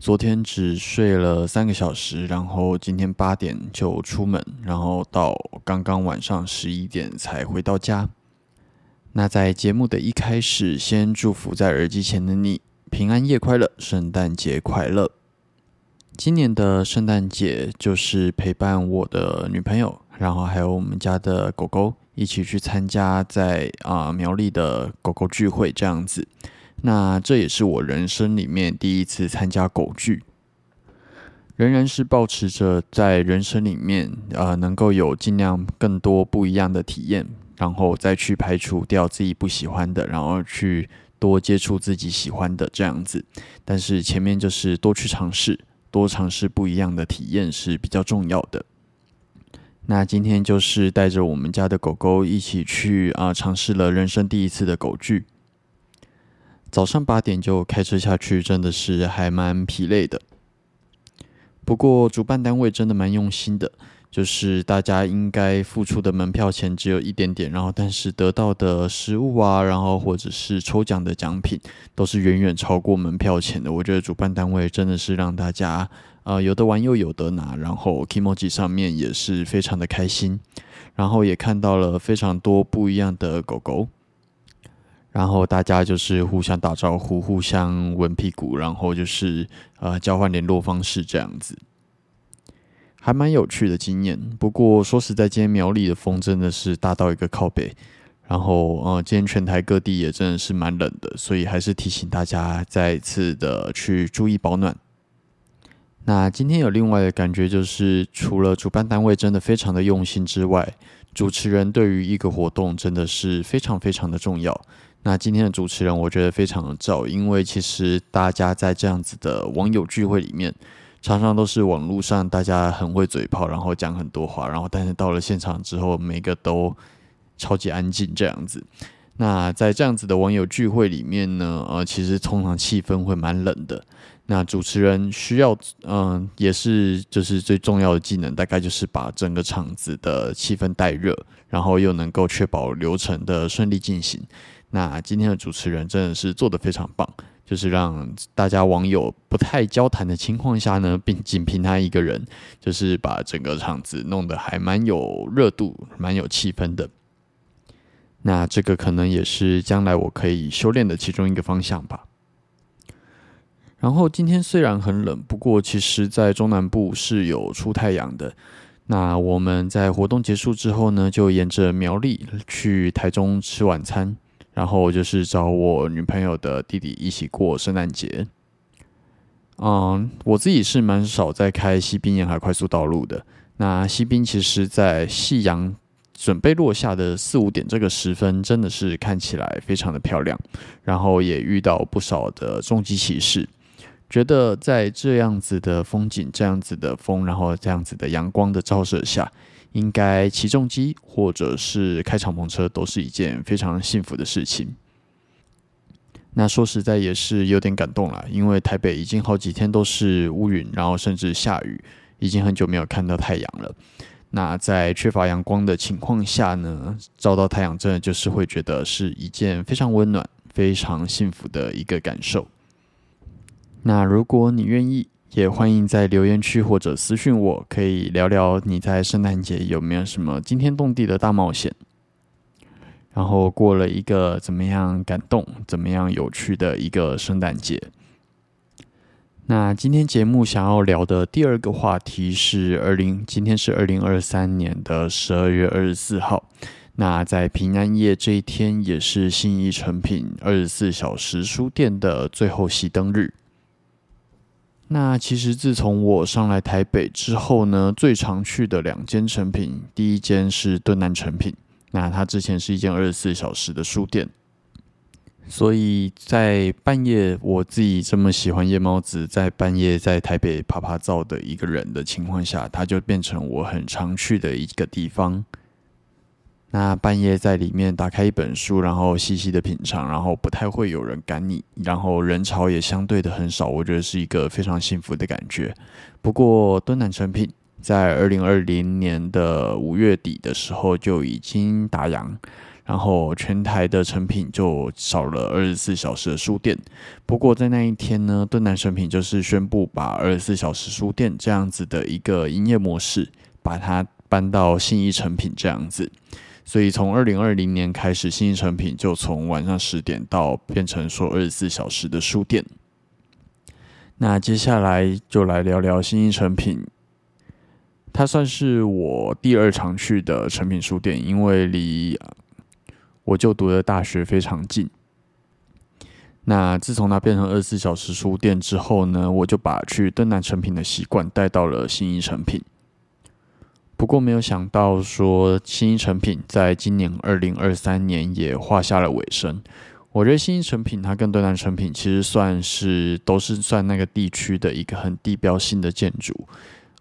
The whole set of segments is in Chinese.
昨天只睡了三个小时，然后今天八点就出门，然后到刚刚晚上十一点才回到家。那在节目的一开始，先祝福在耳机前的你平安夜快乐，圣诞节快乐。今年的圣诞节就是陪伴我的女朋友，然后还有我们家的狗狗一起去参加在啊苗栗的狗狗聚会这样子。那这也是我人生里面第一次参加狗剧，仍然是保持着在人生里面，呃，能够有尽量更多不一样的体验，然后再去排除掉自己不喜欢的，然后去多接触自己喜欢的这样子。但是前面就是多去尝试，多尝试不一样的体验是比较重要的。那今天就是带着我们家的狗狗一起去啊，尝试了人生第一次的狗剧。早上八点就开车下去，真的是还蛮疲累的。不过主办单位真的蛮用心的，就是大家应该付出的门票钱只有一点点，然后但是得到的食物啊，然后或者是抽奖的奖品都是远远超过门票钱的。我觉得主办单位真的是让大家呃有的玩又有得拿，然后 Kimoji 上面也是非常的开心，然后也看到了非常多不一样的狗狗。然后大家就是互相打招呼，互相闻屁股，然后就是呃交换联络方式这样子，还蛮有趣的经验。不过说实在，今天苗栗的风真的是大到一个靠北，然后呃今天全台各地也真的是蛮冷的，所以还是提醒大家再次的去注意保暖。那今天有另外的感觉，就是除了主办单位真的非常的用心之外，主持人对于一个活动真的是非常非常的重要。那今天的主持人，我觉得非常的照，因为其实大家在这样子的网友聚会里面，常常都是网络上大家很会嘴炮，然后讲很多话，然后但是到了现场之后，每个都超级安静这样子。那在这样子的网友聚会里面呢，呃，其实通常气氛会蛮冷的。那主持人需要，嗯，也是就是最重要的技能，大概就是把整个场子的气氛带热，然后又能够确保流程的顺利进行。那今天的主持人真的是做的非常棒，就是让大家网友不太交谈的情况下呢，并仅凭他一个人，就是把整个场子弄得还蛮有热度、蛮有气氛的。那这个可能也是将来我可以修炼的其中一个方向吧。然后今天虽然很冷，不过其实在中南部是有出太阳的。那我们在活动结束之后呢，就沿着苗栗去台中吃晚餐。然后就是找我女朋友的弟弟一起过圣诞节。嗯，我自己是蛮少在开西滨沿海快速道路的。那西滨其实，在夕阳准备落下的四五点这个时分，真的是看起来非常的漂亮。然后也遇到不少的重机骑士，觉得在这样子的风景、这样子的风，然后这样子的阳光的照射下。应该起重机或者是开敞篷车都是一件非常幸福的事情。那说实在也是有点感动了，因为台北已经好几天都是乌云，然后甚至下雨，已经很久没有看到太阳了。那在缺乏阳光的情况下呢，照到太阳真的就是会觉得是一件非常温暖、非常幸福的一个感受。那如果你愿意。也欢迎在留言区或者私讯我，可以聊聊你在圣诞节有没有什么惊天动地的大冒险，然后过了一个怎么样感动、怎么样有趣的一个圣诞节。那今天节目想要聊的第二个话题是二零，今天是二零二三年的十二月二十四号。那在平安夜这一天，也是信义成品二十四小时书店的最后熄灯日。那其实自从我上来台北之后呢，最常去的两间成品，第一间是敦南成品，那它之前是一间二十四小时的书店，所以在半夜我自己这么喜欢夜猫子，在半夜在台北爬爬照的一个人的情况下，它就变成我很常去的一个地方。那半夜在里面打开一本书，然后细细的品尝，然后不太会有人赶你，然后人潮也相对的很少，我觉得是一个非常幸福的感觉。不过敦南成品在二零二零年的五月底的时候就已经打烊，然后全台的成品就少了二十四小时的书店。不过在那一天呢，敦南成品就是宣布把二十四小时书店这样子的一个营业模式，把它搬到信义成品这样子。所以从二零二零年开始，新一成品就从晚上十点到变成说二十四小时的书店。那接下来就来聊聊新一成品，它算是我第二常去的成品书店，因为离我就读的大学非常近。那自从它变成二十四小时书店之后呢，我就把去登南成品的习惯带到了新一成品。不过没有想到，说新一成品在今年二零二三年也画下了尾声。我觉得新一成品它跟敦南成品其实算是都是算那个地区的一个很地标性的建筑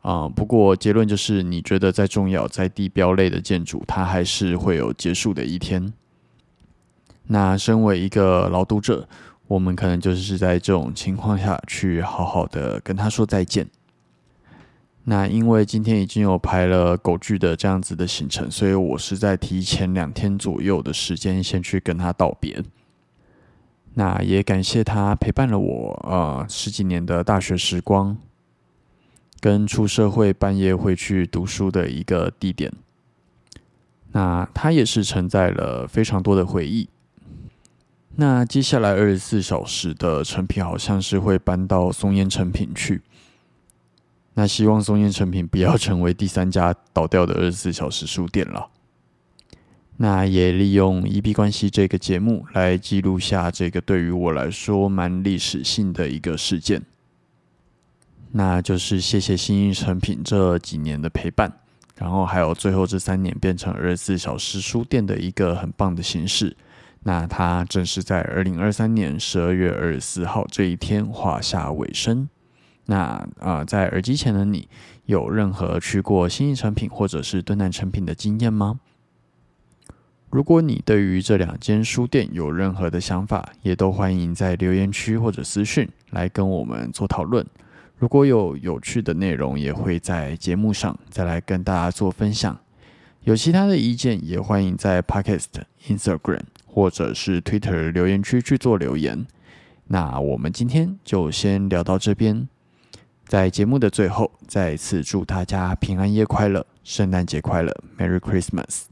啊。不过结论就是，你觉得再重要、在地标类的建筑，它还是会有结束的一天。那身为一个老读者，我们可能就是在这种情况下去好好的跟他说再见。那因为今天已经有排了狗剧的这样子的行程，所以我是在提前两天左右的时间先去跟他道别。那也感谢他陪伴了我呃十几年的大学时光，跟出社会半夜会去读书的一个地点。那他也是承载了非常多的回忆。那接下来二十四小时的成品好像是会搬到松烟成品去。那希望松烟成品不要成为第三家倒掉的二十四小时书店了。那也利用一币关系这个节目来记录下这个对于我来说蛮历史性的一个事件。那就是谢谢新一成品这几年的陪伴，然后还有最后这三年变成二十四小时书店的一个很棒的形式。那它正是在二零二三年十二月二十四号这一天画下尾声。那啊，在耳机前的你，有任何去过新义成品或者是敦南成品的经验吗？如果你对于这两间书店有任何的想法，也都欢迎在留言区或者私讯来跟我们做讨论。如果有有趣的内容，也会在节目上再来跟大家做分享。有其他的意见，也欢迎在 Podcast、Instagram 或者是 Twitter 留言区去做留言。那我们今天就先聊到这边。在节目的最后，再次祝大家平安夜快乐，圣诞节快乐，Merry Christmas。